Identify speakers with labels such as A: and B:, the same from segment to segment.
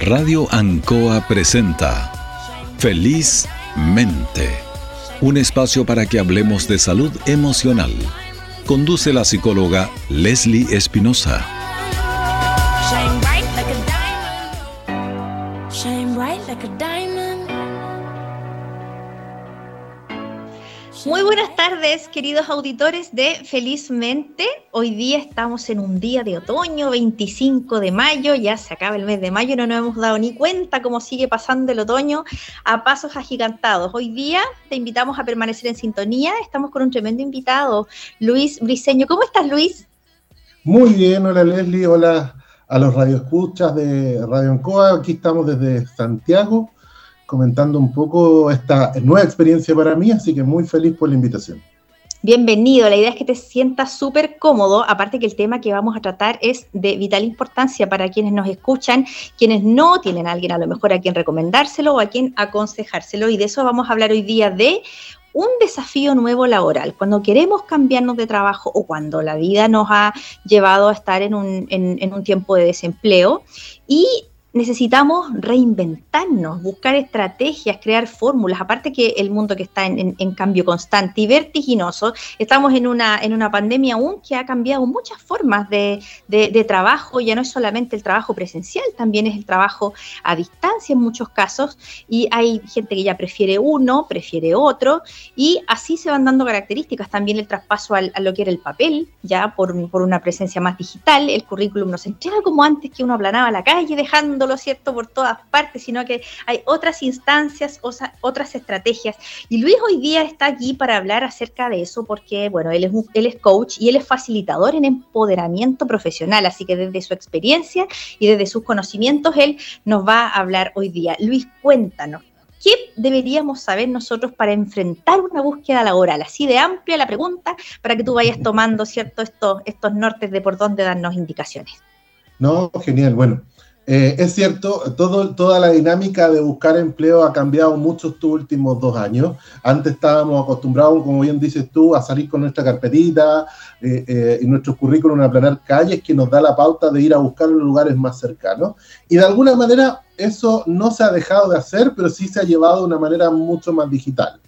A: Radio Ancoa presenta Feliz Mente, un espacio para que hablemos de salud emocional. Conduce la psicóloga Leslie Espinosa.
B: Muy buenas tardes, queridos auditores de Felizmente. Hoy día estamos en un día de otoño, 25 de mayo, ya se acaba el mes de mayo, no nos hemos dado ni cuenta cómo sigue pasando el otoño a pasos agigantados. Hoy día te invitamos a permanecer en sintonía, estamos con un tremendo invitado, Luis Briseño. ¿Cómo estás, Luis?
C: Muy bien, hola Leslie, hola a los radioescuchas de Radio Encoa, aquí estamos desde Santiago comentando un poco esta nueva experiencia para mí, así que muy feliz por la invitación.
B: Bienvenido, la idea es que te sientas súper cómodo, aparte que el tema que vamos a tratar es de vital importancia para quienes nos escuchan, quienes no tienen a alguien a lo mejor a quien recomendárselo o a quien aconsejárselo, y de eso vamos a hablar hoy día de un desafío nuevo laboral, cuando queremos cambiarnos de trabajo o cuando la vida nos ha llevado a estar en un, en un tiempo de desempleo y necesitamos reinventarnos, buscar estrategias, crear fórmulas. Aparte que el mundo que está en, cambio constante y vertiginoso, estamos en una, en una pandemia aún que ha cambiado muchas formas de, trabajo. Ya no es solamente el trabajo presencial, también es el trabajo a distancia en muchos casos. Y hay gente que ya prefiere uno, prefiere otro. Y así se van dando características. También el traspaso a lo que era el papel, ya por, por una presencia más digital. El currículum no se entrega como antes que uno aplanaba la calle dejando lo ¿cierto?, por todas partes, sino que hay otras instancias, otras estrategias. Y Luis hoy día está aquí para hablar acerca de eso porque, bueno, él es, él es coach y él es facilitador en empoderamiento profesional, así que desde su experiencia y desde sus conocimientos, él nos va a hablar hoy día. Luis, cuéntanos, ¿Qué deberíamos saber nosotros para enfrentar una búsqueda laboral? Así de amplia la pregunta para que tú vayas tomando cierto estos, estos nortes de por dónde darnos indicaciones.
C: No, genial. Bueno, eh, es cierto, toda la dinámica de buscar empleo ha cambiado mucho estos últimos dos años. Antes estábamos acostumbrados, como bien dices tú, a salir con nuestra carpetita eh, eh, y nuestros currículum a aplanar calles que nos da la pauta de ir a buscar los lugares más cercanos. Y de alguna manera eso no se ha dejado de hacer, pero sí se ha llevado de una manera mucho más digital.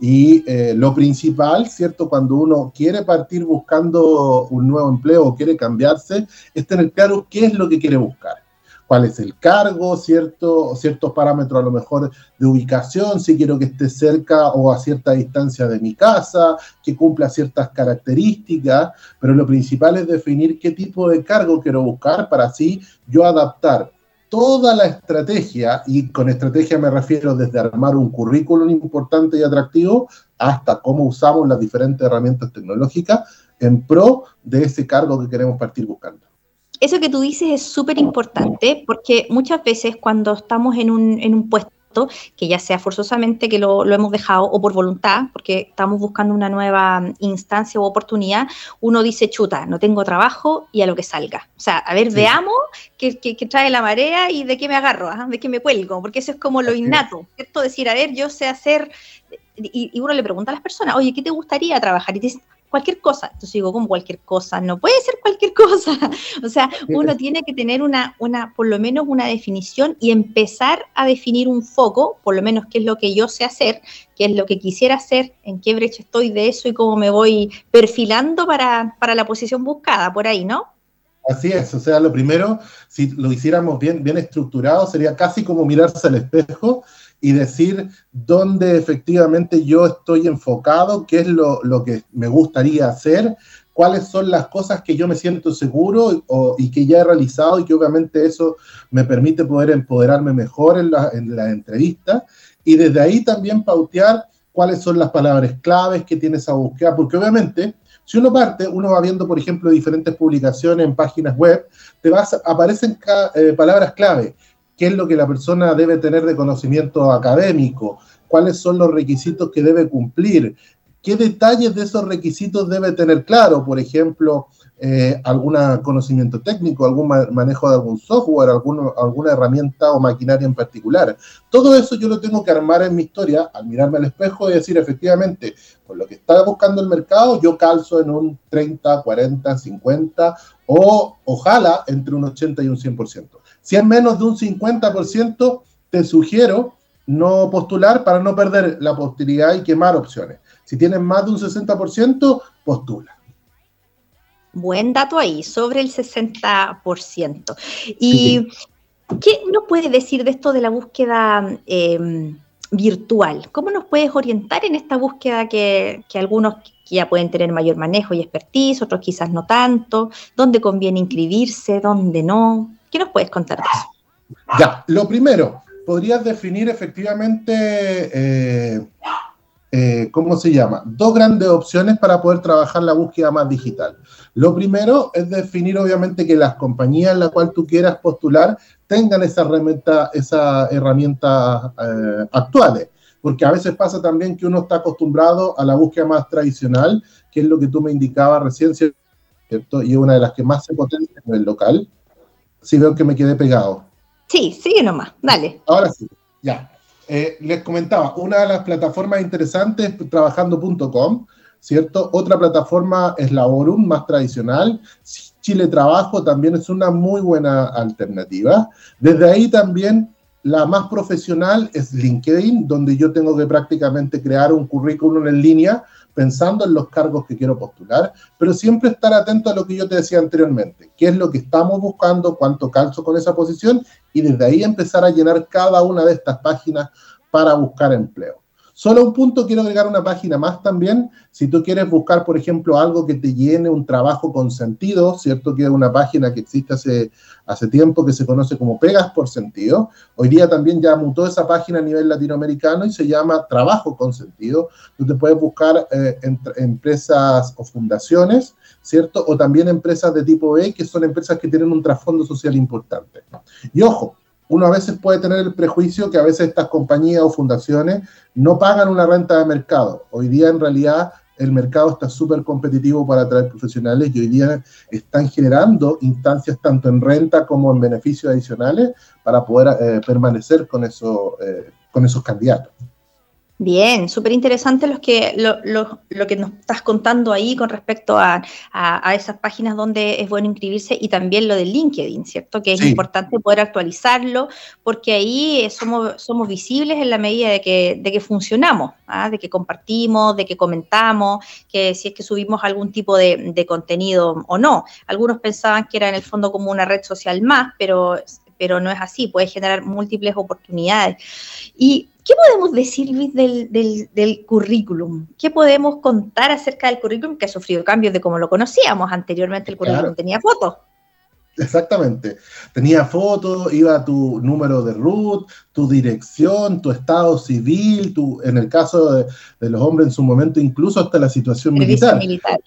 C: Y lo principal, ¿cierto? Cuando uno quiere partir buscando un nuevo empleo o quiere cambiarse, es tener claro qué es lo que quiere buscar cuál es el cargo, cierto, ciertos parámetros a lo mejor de ubicación, si quiero que esté cerca o a cierta distancia de mi casa, que cumpla ciertas características, pero lo principal es definir qué tipo de cargo quiero buscar para así yo adaptar toda la estrategia, y con estrategia me refiero desde armar un currículum importante y atractivo hasta cómo usamos las diferentes herramientas tecnológicas en pro de ese cargo que queremos partir buscando
B: eso que tú dices es súper importante porque muchas veces cuando estamos en un, en un puesto, que ya sea forzosamente que lo, lo, hemos dejado o por voluntad, porque estamos buscando una nueva instancia o oportunidad, uno dice, chuta, no tengo trabajo y a lo que salga. O sea, a ver, veamos qué, trae la marea y de qué me agarro, ¿ah? de qué me cuelgo, porque eso es como lo innato, ¿cierto? Decir, a ver, yo sé hacer, y, y, uno le pregunta a las personas, oye, ¿qué te gustaría trabajar? Y te dicen, cualquier cosa. Entonces digo, como cualquier cosa, no puede ser cualquier cosa. o sea, uno tiene que tener una, una, por lo menos una definición y empezar a definir un foco, por lo menos qué es lo que yo sé hacer, qué es lo que quisiera hacer, en qué brecha estoy de eso y cómo me voy perfilando para, para la posición buscada, por ahí, ¿no?
C: Así es, o sea, lo primero, si lo hiciéramos bien, bien estructurado, sería casi como mirarse al espejo y decir dónde efectivamente yo estoy enfocado, qué es lo, que me gustaría hacer, cuáles son las cosas que yo me siento seguro y que ya he realizado y que obviamente eso me permite poder empoderarme mejor en la, en la entrevista. Y desde ahí también pautear cuáles son las palabras claves que tiene esa búsqueda, porque obviamente si uno parte, uno va viendo, por ejemplo, diferentes publicaciones en páginas web, te vas, aparecen eh, palabras clave qué es lo que la persona debe tener de conocimiento académico, cuáles son los requisitos que debe cumplir, qué detalles de esos requisitos debe tener claro, por ejemplo, eh, algún conocimiento técnico, algún manejo de algún software, alguna herramienta o maquinaria en particular. Todo eso yo lo tengo que armar en mi historia al mirarme al espejo y decir, efectivamente, con lo que está buscando el mercado, yo calzo en un 30, 40, 50 o ojalá entre un 80 y un 100%. Si es menos de un 50%, te sugiero no postular para no perder la posibilidad y quemar opciones. Si tienes más de un 60%, postula.
B: Buen dato ahí, sobre el 60%. ¿Y qué nos puedes decir de esto de la búsqueda em, virtual? ¿Cómo nos puedes orientar en esta búsqueda que, algunos ya pueden tener mayor manejo y expertise, otros quizás no tanto? ¿Dónde conviene inscribirse? ¿Dónde no? ¿Qué nos puedes contar de eso?
C: Ya, lo primero, podrías definir efectivamente eh, eh, ¿cómo se llama? Dos grandes opciones para poder trabajar la búsqueda más digital. Lo primero es definir obviamente que las compañías en las cuales tú quieras postular tengan esa herramienta, esa herramienta eh, actuales, porque a veces pasa también que uno está acostumbrado a la búsqueda más tradicional, que es lo que tú me indicabas recién, ¿cierto? Y una de las que más se potencia en el local. Si veo que me quedé pegado.
B: Sí, sigue nomás, dale.
C: Ahora sí, ya. Eh, les comentaba, una de las plataformas interesantes es trabajando.com, ¿cierto? Otra plataforma es Laborum, más tradicional. Chile Trabajo también es una muy buena alternativa. Desde ahí también la más profesional es LinkedIn, donde yo tengo que prácticamente crear un currículum en línea pensando en los cargos que quiero postular, pero siempre estar atento a lo que yo te decía anteriormente, qué es lo que estamos buscando, cuánto calzo con esa posición y desde ahí empezar a llenar cada una de estas páginas para buscar empleo. Solo un punto, quiero agregar una página más también. Si tú quieres buscar, por ejemplo, algo que te llene un trabajo con sentido, ¿cierto? Que es una página que existe hace, hace tiempo que se conoce como Pegas por Sentido. Hoy día también ya mutó esa página a nivel latinoamericano y se llama Trabajo con Sentido. Tú te puedes buscar eh, empresas o fundaciones, ¿cierto? O también empresas de tipo B, que son empresas que tienen un trasfondo social importante. Y ojo, uno a veces puede tener el prejuicio que a veces estas compañías o fundaciones no pagan una renta de mercado. Hoy día en realidad el mercado está súper competitivo para atraer profesionales y hoy día están generando instancias tanto en renta como en beneficios adicionales para poder eh, permanecer con, eso, eh, con esos candidatos.
B: Bien, súper interesante los que, lo, lo, que nos estás contando ahí con respecto a, a, esas páginas donde es bueno inscribirse y también lo de LinkedIn, ¿cierto? Que es importante poder actualizarlo porque ahí somos, somos visibles en la medida de que, de que funcionamos, ¿ah? de que compartimos, de que comentamos, que si es que subimos algún tipo de, de contenido o no. Algunos pensaban que era en el fondo como una red social más, pero pero no es así, puede generar múltiples oportunidades. Y ¿Qué podemos decir, Luis, del, currículum? ¿Qué podemos contar acerca del currículum que ha sufrido cambios de como lo conocíamos? Anteriormente el currículum tenía fotos.
C: Exactamente. Tenía fotos, iba tu número de root, tu dirección, tu estado civil, tu, en el caso de, los hombres en su momento, incluso hasta la situación militar. militar.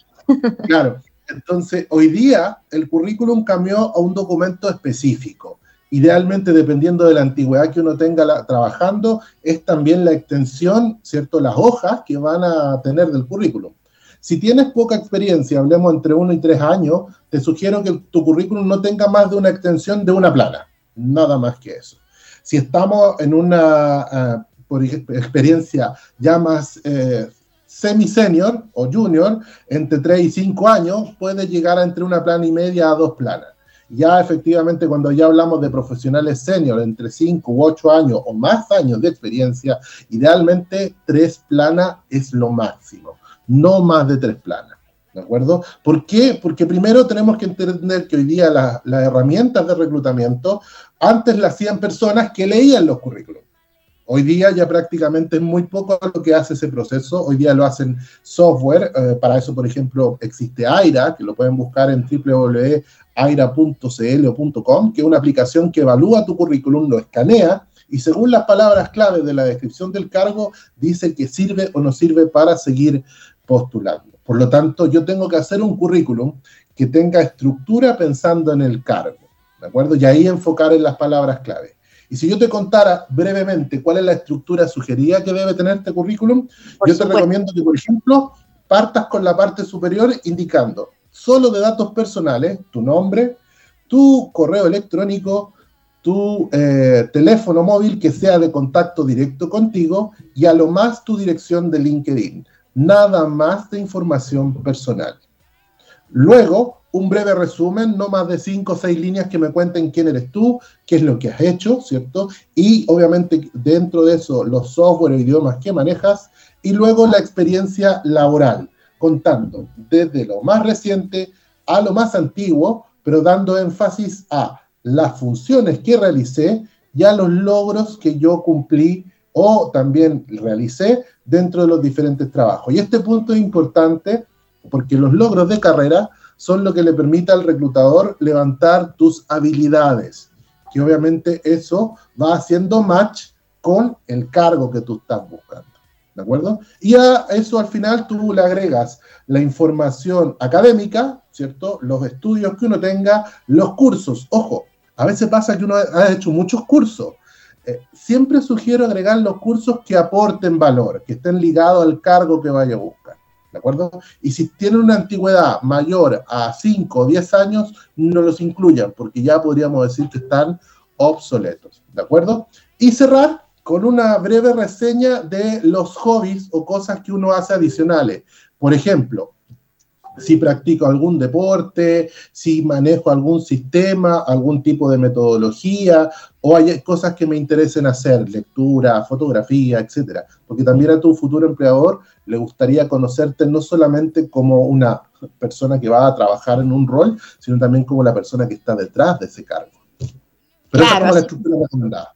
C: claro. Entonces, hoy día el currículum cambió a un documento específico idealmente dependiendo de la antigüedad que uno tenga trabajando, es también la extensión, ¿cierto? Las hojas que van a tener del currículum. Si tienes poca experiencia, hablemos entre uno y tres años, te sugiero que tu currículum no tenga más de una extensión de una plana, nada más que eso. Si estamos en una eh, experiencia ya más eh, semi-senior o junior, entre tres y cinco años, puede llegar a entre una plana y media a dos planas. Ya efectivamente, cuando ya hablamos de profesionales senior entre 5 u 8 años o más años de experiencia, idealmente tres planas es lo máximo, no más de tres planas. ¿De acuerdo? ¿Por qué? Porque primero tenemos que entender que hoy día las herramientas de reclutamiento antes las hacían personas que leían los currículos. Hoy día ya prácticamente es muy poco lo que hace ese proceso. Hoy día lo hacen software. Eh, para eso, por ejemplo, existe AIRA, que lo pueden buscar en www.aira.cl o .com, que es una aplicación que evalúa tu currículum, lo escanea y según las palabras clave de la descripción del cargo, dice que sirve o no sirve para seguir postulando. Por lo tanto, yo tengo que hacer un currículum que tenga estructura pensando en el cargo. ¿De acuerdo? Y ahí enfocar en las palabras clave. Y si yo te contara brevemente cuál es la estructura sugerida que debe tener este currículum, yo te recomiendo que, por ejemplo, partas con la parte superior indicando solo de datos personales, tu nombre, tu correo electrónico, tu eh, teléfono móvil que sea de contacto directo contigo y a lo más tu dirección de LinkedIn. Nada más de información personal. Luego, un breve resumen, no más de cinco o seis líneas que me cuenten quién eres tú, qué es lo que has hecho, ¿cierto? Y obviamente dentro de eso los software o idiomas que manejas y luego la experiencia laboral, contando desde lo más reciente a lo más antiguo, pero dando énfasis a las funciones que realicé y a los logros que yo cumplí o también realicé dentro de los diferentes trabajos. Y este punto es importante porque los logros de carrera son lo que le permite al reclutador levantar tus habilidades, que obviamente eso va haciendo match con el cargo que tú estás buscando. ¿De acuerdo? Y a eso al final tú le agregas la información académica, ¿cierto? Los estudios que uno tenga, los cursos. Ojo, a veces pasa que uno ha hecho muchos cursos. Eh, siempre sugiero agregar los cursos que aporten valor, que estén ligados al cargo que vaya a buscar. ¿de acuerdo? Y si tienen una antigüedad mayor a 5 o 10 años, no los incluyan, porque ya podríamos decir que están obsoletos, ¿de acuerdo? Y cerrar con una breve reseña de los hobbies o cosas que uno hace adicionales. Por ejemplo, si practico algún deporte, si manejo algún sistema, algún tipo de metodología, o hay cosas que me interesen hacer, lectura, fotografía, etcétera. Porque también a tu futuro empleador le gustaría conocerte no solamente como una persona que va a trabajar en un rol, sino también como la persona que está detrás de ese cargo.
B: Pero claro, es la estructura recomendada.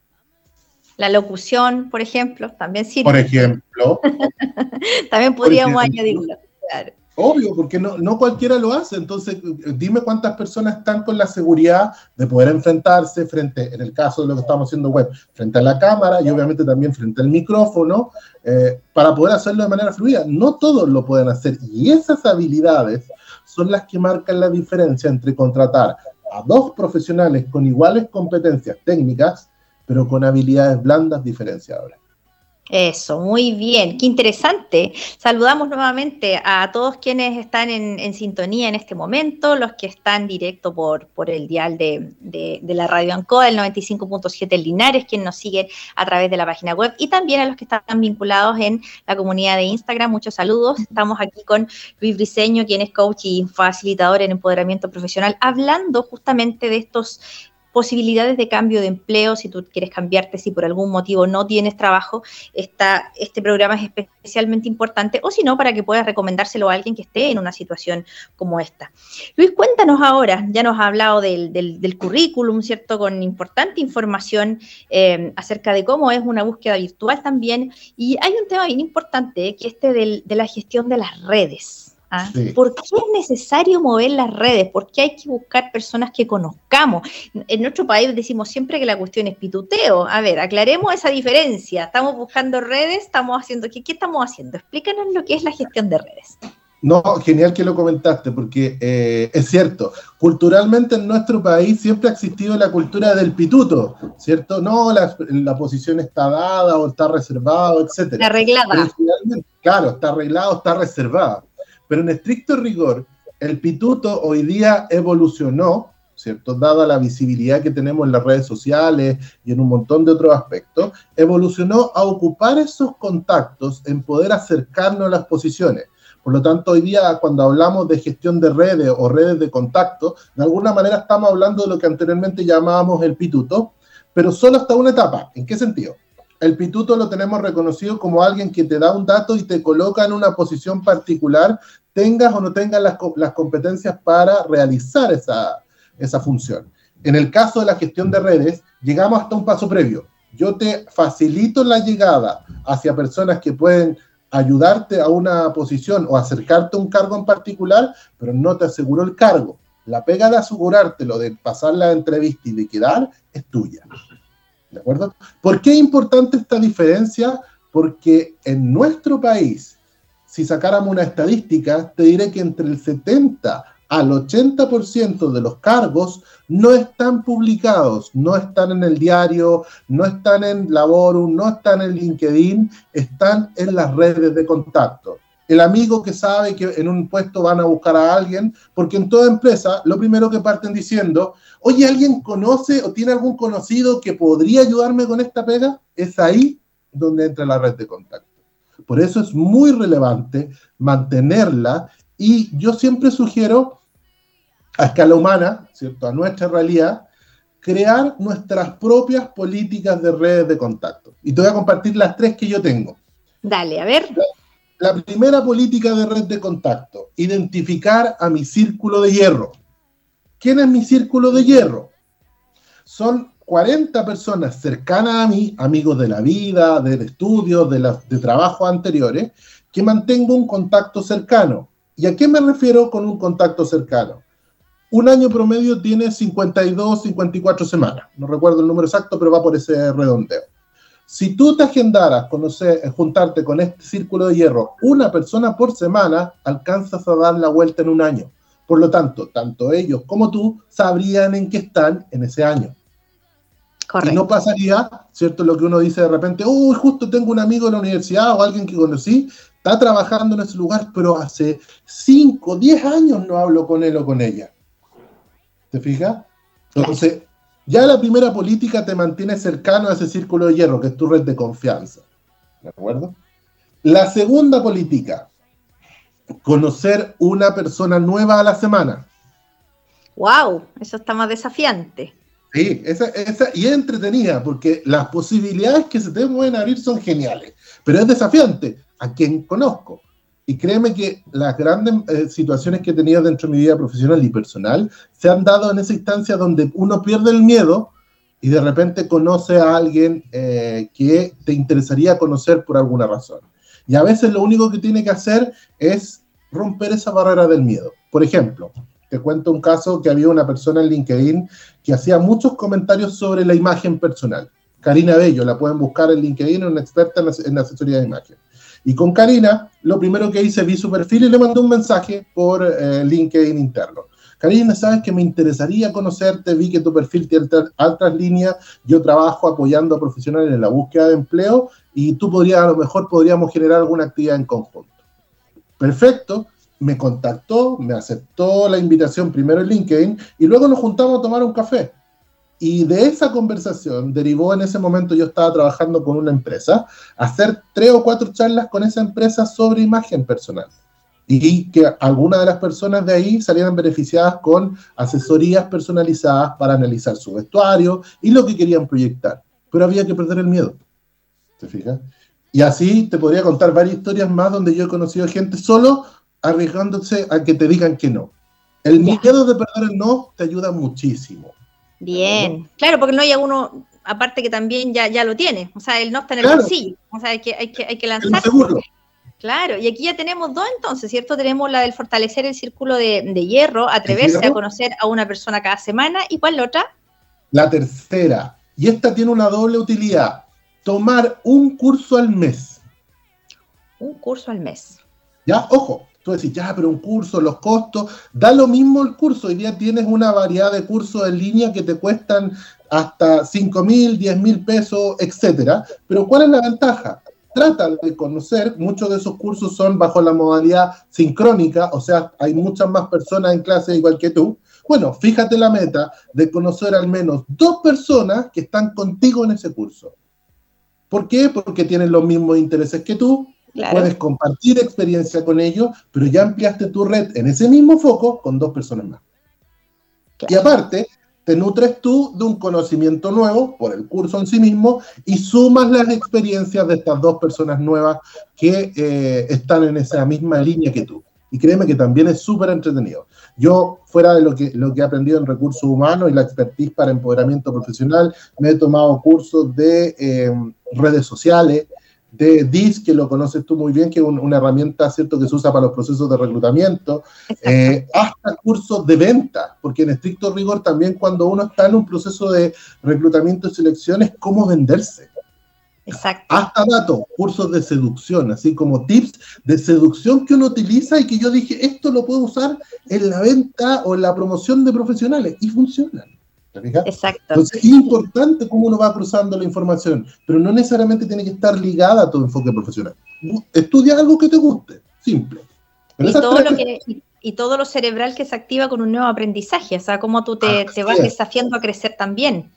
B: La locución, por ejemplo, también sirve.
C: Por ejemplo.
B: también podríamos añadirlo. Claro.
C: Obvio, porque no, no cualquiera lo hace. Entonces, dime cuántas personas están con la seguridad de poder enfrentarse frente, en el caso de lo que estamos haciendo web, frente a la cámara y obviamente también frente al micrófono, eh, para poder hacerlo de manera fluida. No todos lo pueden hacer y esas habilidades son las que marcan la diferencia entre contratar a dos profesionales con iguales competencias técnicas, pero con habilidades blandas diferenciadoras.
B: Eso, muy bien, qué interesante. Saludamos nuevamente a todos quienes están en, sintonía en este momento, los que están directo por, por el dial de, la radio Ancoa, el 95.7 Linares, quienes nos siguen a través de la página web y también a los que están vinculados en la comunidad de Instagram. Muchos saludos. Estamos aquí con Luis Briseño, quien es coach y facilitador en empoderamiento profesional, hablando justamente de estos posibilidades de cambio de empleo, si tú quieres cambiarte, si por algún motivo no tienes trabajo, está, este programa es especialmente importante, o si no, para que puedas recomendárselo a alguien que esté en una situación como esta. Luis, cuéntanos ahora, ya nos ha hablado del, del, currículum, ¿cierto? Con importante información eh, acerca de cómo es una búsqueda virtual también, y hay un tema bien importante, que este de la gestión de las redes. ¿Ah? ¿Por qué es necesario mover las redes? ¿Por qué hay que buscar personas que conozcamos? En nuestro país decimos siempre que la cuestión es pituteo. A ver, aclaremos esa diferencia. Estamos buscando redes, estamos haciendo, ¿qué, qué estamos haciendo? Explícanos lo que es la gestión de redes.
C: No, genial que lo comentaste, porque eh, es cierto, culturalmente en nuestro país siempre ha existido la cultura del pituto, ¿cierto? No, la, la posición está dada o está reservada, etc.
B: Está arreglada.
C: Claro, está arreglado, está reservada. Pero en estricto rigor, el pituto hoy día evolucionó, ¿cierto? Dada la visibilidad que tenemos en las redes sociales y en un montón de otros aspectos, evolucionó a ocupar esos contactos en poder acercarnos a las posiciones. Por lo tanto, hoy día cuando hablamos de gestión de redes o redes de contacto, de alguna manera estamos hablando de lo que anteriormente llamábamos el pituto, pero solo hasta una etapa. ¿En qué sentido? El pituto lo tenemos reconocido como alguien que te da un dato y te coloca en una posición particular, tengas o no tengas las, competencias para realizar esa, función. En el caso de la gestión de redes, llegamos hasta un paso previo. Yo te facilito la llegada hacia personas que pueden ayudarte a una posición o acercarte a un cargo en particular, pero no te aseguro el cargo. La pega de asegurártelo, de pasar la entrevista y de quedar, es tuya. ¿De acuerdo? ¿Por qué es importante esta diferencia? Porque en nuestro país, si sacáramos una estadística, te diré que entre el 70 al 80% de los cargos no están publicados, no están en el diario, no están en Laborum, no están en LinkedIn, están en las redes de contacto. El amigo que sabe que en un puesto van a buscar a alguien, porque en toda empresa lo primero que parten diciendo, oye, ¿alguien conoce o tiene algún conocido que podría ayudarme con esta pega? Es ahí donde entra la red de contacto. Por eso es muy relevante mantenerla y yo siempre sugiero a escala humana, ¿cierto? A nuestra realidad, crear nuestras propias políticas de redes de contacto. Y te voy a compartir las tres que yo tengo.
B: Dale, a ver.
C: La, primera política de red de contacto, identificar a mi círculo de hierro. ¿Quién es mi círculo de hierro? Son 40 personas cercanas a mí, amigos de la vida, del estudio, de, de trabajos anteriores, que mantengo un contacto cercano. ¿Y a qué me refiero con un contacto cercano? Un año promedio tiene 52, 54 semanas. No recuerdo el número exacto, pero va por ese redondeo. Si tú te agendaras conocer, eh, juntarte con este círculo de hierro una persona por semana, alcanzas a dar la vuelta en un año. Por lo tanto, tanto ellos como tú sabrían en qué están en ese año. Correcto. Y no pasaría, ¿cierto? Lo que uno dice de repente, uy, justo tengo un amigo en la universidad o alguien que conocí, está trabajando en ese lugar, pero hace 5, 10 años no hablo con él o con ella. ¿Te fijas? Entonces, ya la primera política te mantiene cercano a ese círculo de hierro, que es tu red de confianza. ¿De acuerdo? La segunda política, conocer una persona nueva a la semana.
B: ¡Wow! Eso está más desafiante.
C: Sí, esa, esa, y es entretenida, porque las posibilidades que se te pueden abrir son geniales, pero es desafiante. ¿A quién conozco? Y créeme que las grandes eh, situaciones que he tenido dentro de mi vida profesional y personal se han dado en esa instancia donde uno pierde el miedo y de repente conoce a alguien eh, que te interesaría conocer por alguna razón. Y a veces lo único que tiene que hacer es romper esa barrera del miedo. Por ejemplo, te cuento un caso que había una persona en LinkedIn que hacía muchos comentarios sobre la imagen personal. Karina Bello, la pueden buscar en LinkedIn, una experta en la asesoría de imagen. Y con Karina, lo primero que hice, vi su perfil y le mandé un mensaje por eh, LinkedIn interno. Karina, sabes que me interesaría conocerte, vi que tu perfil tiene altas líneas, yo trabajo apoyando a profesionales en la búsqueda de empleo y tú podrías, a lo mejor podríamos generar alguna actividad en conjunto. Perfecto, me contactó, me aceptó la invitación primero en LinkedIn y luego nos juntamos a tomar un café. Y de esa conversación derivó en ese momento, yo estaba trabajando con una empresa, hacer tres o cuatro charlas con esa empresa sobre imagen personal. Y que algunas de las personas de ahí salieran beneficiadas con asesorías personalizadas para analizar su vestuario y lo que querían proyectar. Pero había que perder el miedo. ¿Te fijas? Y así te podría contar varias historias más donde yo he conocido gente solo arriesgándose a que te digan que no. El miedo de perder el no te ayuda muchísimo.
B: Bien, claro, porque no hay uno, aparte que también ya, ya lo tiene, o sea, él no está en el bolsillo, o sea, hay que, hay que, hay que lanzarse. Claro, y aquí ya tenemos dos entonces, ¿cierto? Tenemos la del fortalecer el círculo de, hierro, atreverse a conocer a una persona cada semana, ¿y cuál la otra?
C: La tercera, y esta tiene una doble utilidad, tomar un curso al mes.
B: Un curso al mes.
C: Ya, ojo, Tú decís, ya, pero un curso, los costos, da lo mismo el curso. Hoy día tienes una variedad de cursos en línea que te cuestan hasta 5 mil, 10 mil pesos, etcétera. Pero ¿cuál es la ventaja? Trata de conocer, muchos de esos cursos son bajo la modalidad sincrónica, o sea, hay muchas más personas en clase igual que tú. Bueno, fíjate la meta de conocer al menos dos personas que están contigo en ese curso. ¿Por qué? Porque tienen los mismos intereses que tú, Puedes compartir experiencia con ellos, pero ya ampliaste tu red en ese mismo foco con dos personas más. Y aparte, te nutres tú de un conocimiento nuevo por el curso en sí mismo y sumas las experiencias de estas dos personas nuevas que eh, están en esa misma línea que tú. Y créeme que también es súper entretenido. Yo, fuera de lo que, lo que he aprendido en recursos humanos y la expertise para empoderamiento profesional, me he tomado cursos de eh, redes sociales, de DIS, que lo conoces tú muy bien, que es una herramienta ¿cierto? que se usa para los procesos de reclutamiento, eh, hasta cursos de venta, porque en estricto rigor también cuando uno está en un proceso de reclutamiento y selección es cómo venderse. Exacto. Hasta datos, cursos de seducción, así como tips de seducción que uno utiliza y que yo dije, esto lo puedo usar en la venta o en la promoción de profesionales y funcionan. Exacto. Entonces es importante cómo uno va cruzando la información, pero no necesariamente tiene que estar ligada a tu enfoque profesional. Estudia algo que te guste. simple.
B: y, todo lo que, y, todo lo cerebral que se activa con un nuevo aprendizaje, o sea, cómo tú te, te vas desafiando a crecer también.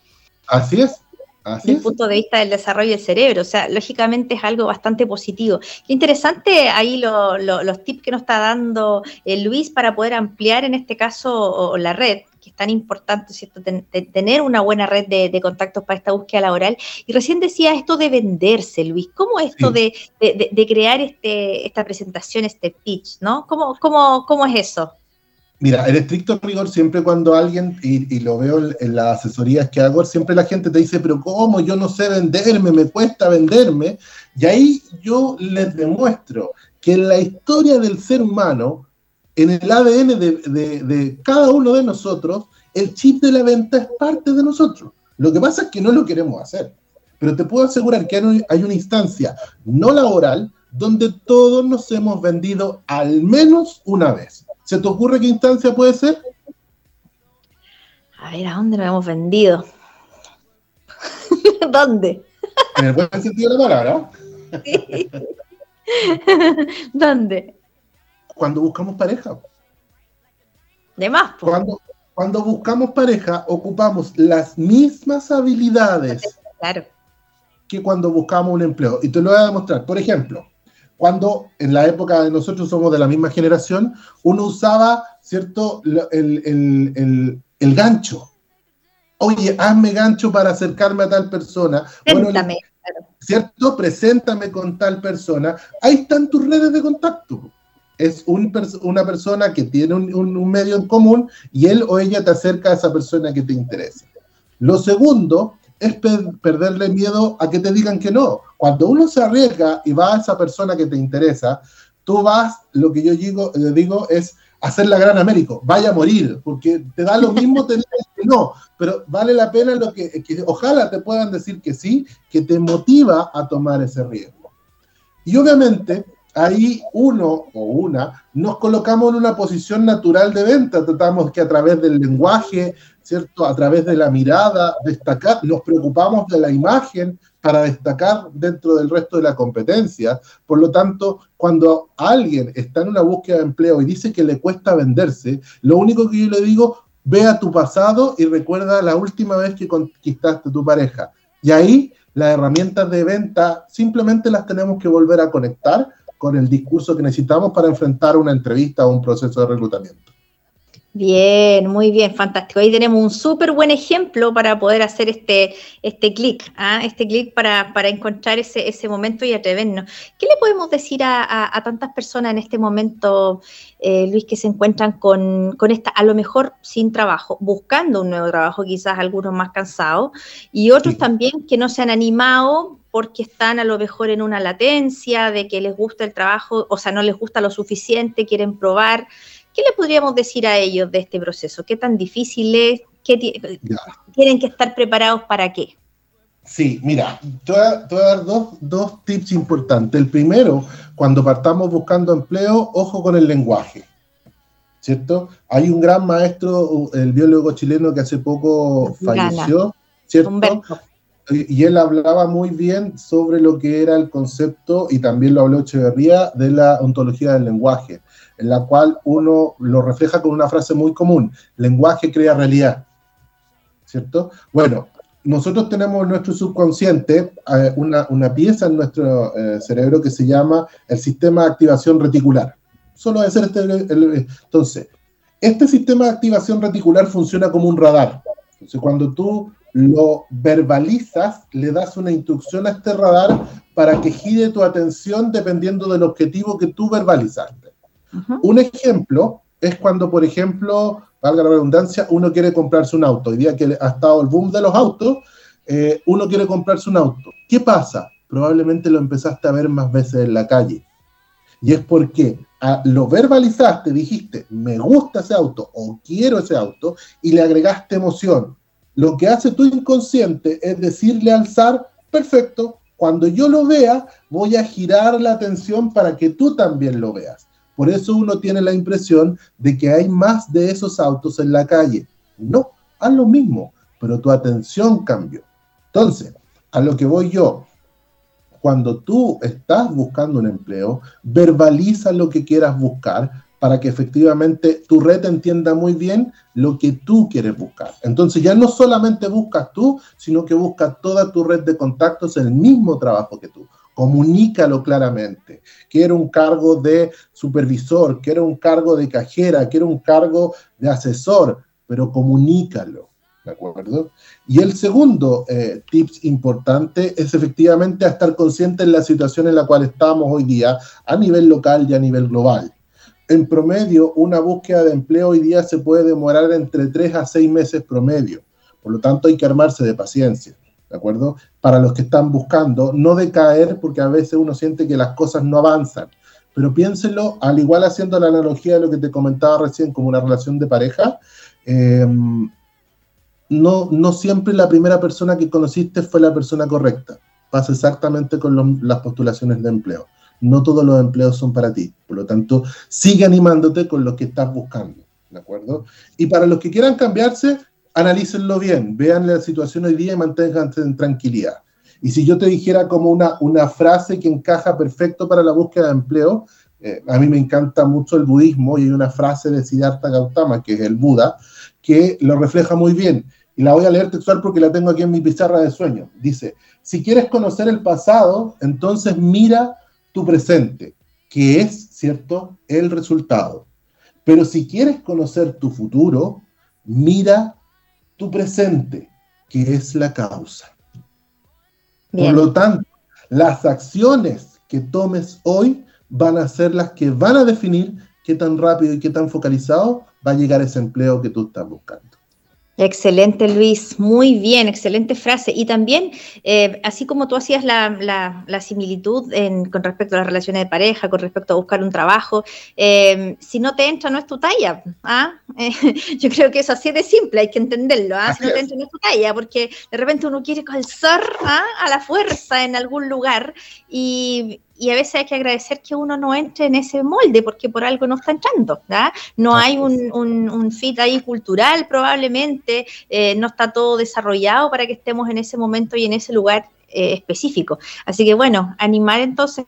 C: Así es,
B: desde el punto de vista del desarrollo del cerebro. O sea, lógicamente es algo bastante positivo. Qué interesante ahí los tips que nos está dando eh, Luis para poder ampliar en este caso la red que es tan importante, ¿cierto? tener una buena red de, contactos para esta búsqueda laboral. Y recién decía esto de venderse, Luis. ¿Cómo esto de, crear este, esta presentación, este pitch, ¿no? ¿Cómo, cómo, cómo es eso?
C: Mira, el estricto rigor, siempre cuando alguien, y, lo veo en, las asesorías que hago, siempre la gente te dice, pero ¿cómo? Yo no sé venderme, me cuesta venderme. Y ahí yo les demuestro que en la historia del ser humano, en el ADN de, cada uno de nosotros, el chip de la venta es parte de nosotros. Lo que pasa es que no lo queremos hacer. Pero te puedo asegurar que hay una instancia no laboral donde todos nos hemos vendido al menos una vez. ¿Se te ocurre qué instancia puede ser?
B: A ver, ¿a dónde nos hemos vendido? ¿Dónde?
C: En el buen sentido de la palabra. Sí.
B: ¿Dónde?
C: Cuando buscamos pareja.
B: De más.
C: Cuando, cuando buscamos pareja, ocupamos las mismas habilidades
B: claro.
C: que cuando buscamos un empleo. Y te lo voy a demostrar. Por ejemplo, cuando en la época de nosotros somos de la misma generación, uno usaba, ¿cierto?, el, gancho. Oye, hazme gancho para acercarme a tal persona.
B: Preséntame.
C: ¿Cierto? Preséntame con tal persona. Ahí están tus redes de contacto. Es una persona que tiene un, un medio en común y él o ella te acerca a esa persona que te interesa. Lo segundo es perderle miedo a que te digan que no. Cuando uno se arriesga y va a esa persona que te interesa, tú vas, lo que yo digo, digo es hacer la gran América, vaya a morir, porque te da lo mismo tener que no, pero vale la pena lo que ojalá te puedan decir que sí, que te motiva a tomar ese riesgo. Y obviamente ahí uno o una nos colocamos en una posición natural de venta, tratamos que a través del lenguaje, ¿cierto? A través de la mirada, destacar, nos preocupamos de la imagen para destacar dentro del resto de la competencia. Por lo tanto, cuando alguien está en una búsqueda de empleo y dice que le cuesta venderse, lo único que yo le digo, ve a tu pasado y recuerda la última vez que conquistaste tu pareja. Y ahí las herramientas de venta simplemente las tenemos que volver a conectar con el discurso que necesitamos para enfrentar una entrevista o un proceso de reclutamiento.
B: Bien, muy bien, fantástico. Ahí tenemos un súper buen ejemplo para poder hacer este, este clic, ¿ah? este clic para, encontrar ese, ese momento y atrevernos. ¿Qué le podemos decir a, tantas personas en este momento, eh, Luis, que se encuentran con, con, esta, a lo mejor sin trabajo, buscando un nuevo trabajo, quizás algunos más cansados, y otros también que no se han animado porque están a lo mejor en una latencia de que les gusta el trabajo, o sea, no les gusta lo suficiente, quieren probar. ¿Qué le podríamos decir a ellos de este proceso? ¿Qué tan difícil es? ¿Qué ¿Tienen que estar preparados para qué?
C: Sí, mira, te voy a, dar dos, tips importantes. El primero, cuando partamos buscando empleo, ojo con el lenguaje, ¿cierto? Hay un gran maestro, el biólogo chileno que hace poco falleció, ¿cierto? Y él hablaba muy bien sobre lo que era el concepto, y también lo habló Echeverría, de la ontología del lenguaje en la cual uno lo refleja con una frase muy común, lenguaje crea realidad, ¿cierto? Bueno, nosotros tenemos en nuestro subconsciente eh, una, pieza en nuestro eh, cerebro que se llama el sistema de activación reticular. Solo de ser este, entonces, este sistema de activación reticular funciona como un radar. Entonces, cuando tú lo verbalizas, le das una instrucción a este radar para que gire tu atención dependiendo del objetivo que tú verbalizaste. Un ejemplo es cuando, por ejemplo, valga la redundancia, uno quiere comprarse un auto. Hoy día que ha estado el boom de los autos, eh, uno quiere comprarse un auto. ¿Qué pasa? Probablemente lo empezaste a ver más veces en la calle. Y es porque lo verbalizaste, dijiste, me gusta ese auto o quiero ese auto, y le agregaste emoción. Lo que hace tu inconsciente es decirle al zar, perfecto, cuando yo lo vea, voy a girar la atención para que tú también lo veas. Por eso uno tiene la impresión de que hay más de esos autos en la calle. No, haz lo mismo, pero tu atención cambió. Entonces, a lo que voy yo, cuando tú estás buscando un empleo, verbaliza lo que quieras buscar para que efectivamente tu red entienda muy bien lo que tú quieres buscar. Entonces ya no solamente buscas tú, sino que busca toda tu red de contactos el mismo trabajo que tú. Comunícalo claramente. Quiero un cargo de supervisor, quiero un cargo de cajera, quiero un cargo de asesor, pero comunícalo. ¿De acuerdo? Y el segundo eh, tips importante es efectivamente estar consciente en la situación en la cual estamos hoy día a nivel local y a nivel global en promedio, una búsqueda de empleo hoy día se puede demorar entre 3 a 6 meses promedio. Por lo tanto, hay que armarse de paciencia, ¿de acuerdo? Para los que están buscando, no decaer, porque a veces uno siente que las cosas no avanzan. Pero piénselo, al igual haciendo la analogía de lo que te comentaba recién, como una relación de pareja, em, no, no siempre la primera persona que conociste fue la persona correcta. Pasa exactamente con las postulaciones de empleo no todos los empleos son para ti. Por lo tanto, sigue animándote con lo que estás buscando. ¿De acuerdo? Y para los que quieran cambiarse, analícenlo bien, vean la situación hoy día y manténganse en tranquilidad. Y si yo te dijera como una, una frase que encaja perfecto para la búsqueda de empleo, eh, a mí me encanta mucho el budismo y hay una frase de Siddhartha Gautama, que es el Buda, que lo refleja muy bien. Y la voy a leer textual porque la tengo aquí en mi pizarra de sueño. Dice, si quieres conocer el pasado, entonces mira tu presente, que es, ¿cierto?, el resultado. Pero si quieres conocer tu futuro, mira tu presente, que es la causa. Por lo tanto, las acciones que tomes hoy van a ser las que van a definir qué tan rápido y qué tan focalizado va a llegar ese empleo que tú estás buscando.
B: Excelente, Luis. Muy bien, excelente frase. Y también, eh, así como tú hacías la, similitud con respecto a las relaciones de pareja, con respecto a buscar un trabajo, eh, si no te entra, no es tu talla. ¿ah? Eh, yo creo que eso así de simple, hay que entenderlo. ¿ah? Si no te entra, no es tu talla, porque de repente uno quiere calzar ¿ah? a la fuerza en algún lugar y, y a veces hay que agradecer que uno no entre en ese molde porque por algo no está entrando, ¿verdad? No hay un, un, fit ahí cultural probablemente, eh, no está todo desarrollado para que estemos en ese momento y en ese lugar eh, específico. Así que bueno, animar entonces.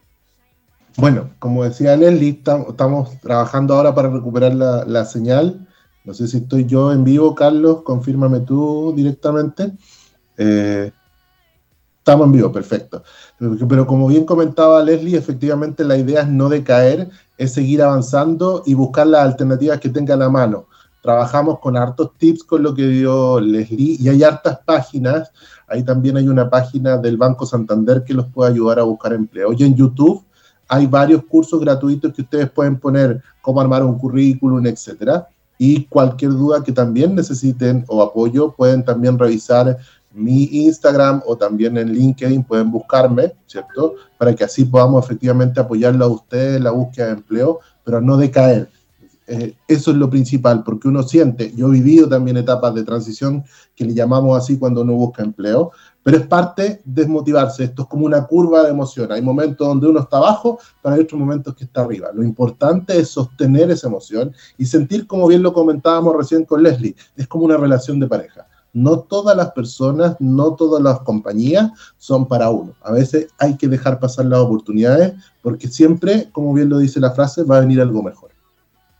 C: Bueno, como decía Leslie, estamos trabajando ahora para recuperar la, la señal. No sé si estoy yo en vivo, Carlos, confírmame tú directamente. Eh, Estamos en vivo, perfecto. Pero como bien comentaba Leslie, efectivamente la idea es no decaer, es seguir avanzando y buscar las alternativas que tenga a la mano. Trabajamos con hartos tips con lo que dio Leslie y hay hartas páginas. Ahí también hay una página del Banco Santander que los puede ayudar a buscar empleo. Y en YouTube hay varios cursos gratuitos que ustedes pueden poner cómo armar un currículum, etcétera. Y cualquier duda que también necesiten o apoyo, pueden también revisar mi Instagram o también en LinkedIn pueden buscarme, ¿cierto? Para que así podamos efectivamente apoyarlo a ustedes en la búsqueda de empleo, pero no decaer. Eh, eso es lo principal, porque uno siente, yo he vivido también etapas de transición que le llamamos así cuando uno busca empleo, pero es parte de desmotivarse, esto es como una curva de emoción, hay momentos donde uno está abajo, pero hay otros momentos que está arriba. Lo importante es sostener esa emoción y sentir, como bien lo comentábamos recién con Leslie, es como una relación de pareja no todas las personas, no todas las compañías son para uno. A veces hay que dejar pasar las oportunidades porque siempre, como bien lo dice la frase, va a venir algo mejor.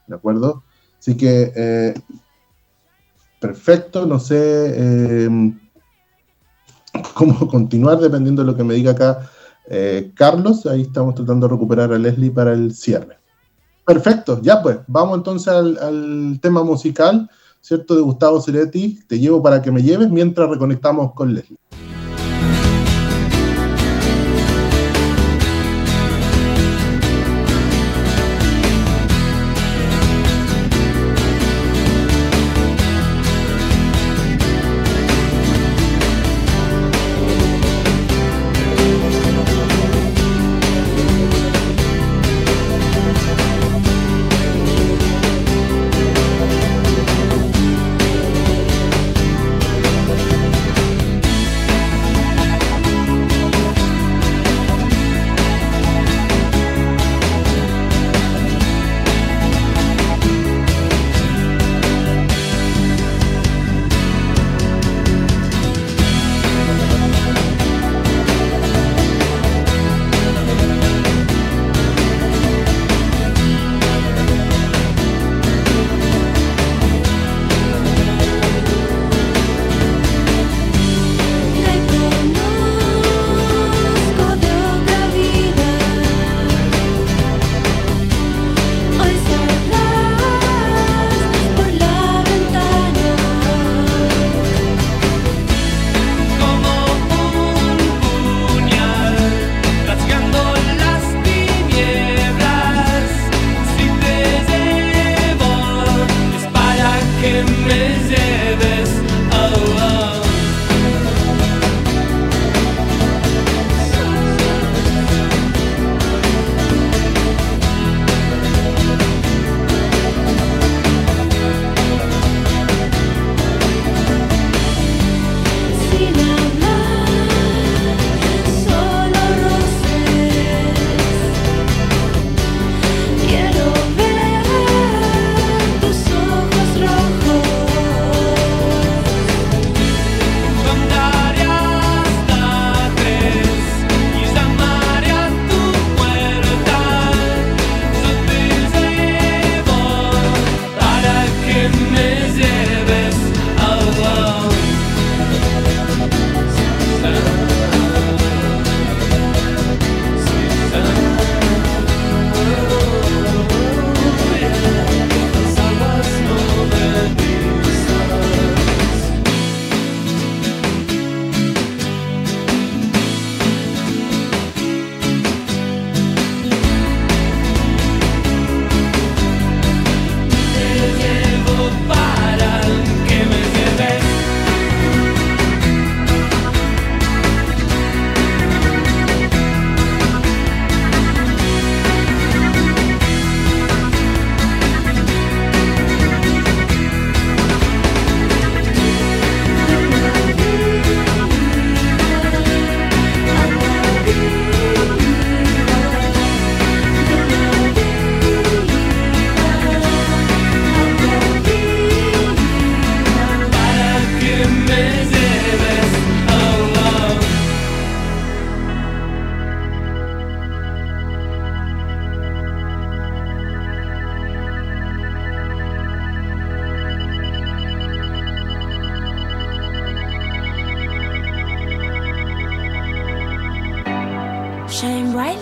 C: ¿De acuerdo? Así que, eh, perfecto, no sé em, cómo continuar dependiendo de lo que me diga acá eh, Carlos. Ahí estamos tratando de recuperar a Leslie para el cierre. Perfecto, ya pues, vamos entonces al, al tema musical. ¿Cierto? De Gustavo Ceretti, te llevo para que me lleves mientras reconectamos con Leslie.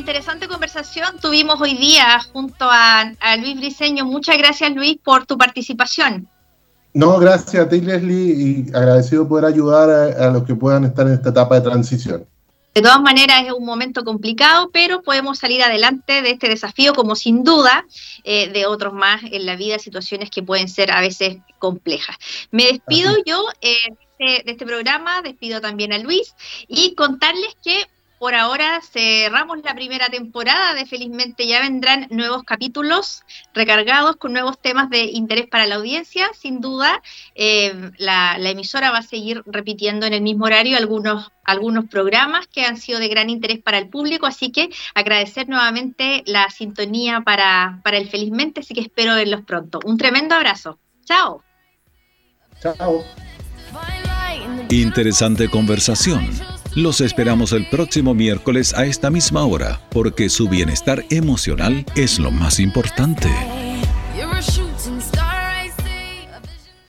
B: Interesante conversación tuvimos hoy día junto a, a Luis Briseño. Muchas gracias Luis por tu participación.
C: No, gracias a ti, Leslie, y agradecido poder ayudar a, a los que puedan estar en esta etapa de transición.
B: De todas maneras es un momento complicado, pero podemos salir adelante de este desafío como sin duda eh, de otros más en la vida, situaciones que pueden ser a veces complejas. Me despido
C: Así.
B: yo eh, de, este, de este programa, despido también a Luis y contarles que por ahora cerramos la primera temporada de Felizmente ya vendrán nuevos capítulos recargados con nuevos temas de interés para la audiencia. Sin duda, eh, la, la emisora va a seguir repitiendo en el mismo horario algunos, algunos programas que han sido de gran interés para el público, así que agradecer nuevamente la sintonía para, para el Felizmente, así que espero verlos pronto. Un tremendo abrazo. Chao.
C: Chao.
A: Interesante conversación. Los esperamos el próximo miércoles a esta misma hora, porque su bienestar emocional es lo más importante.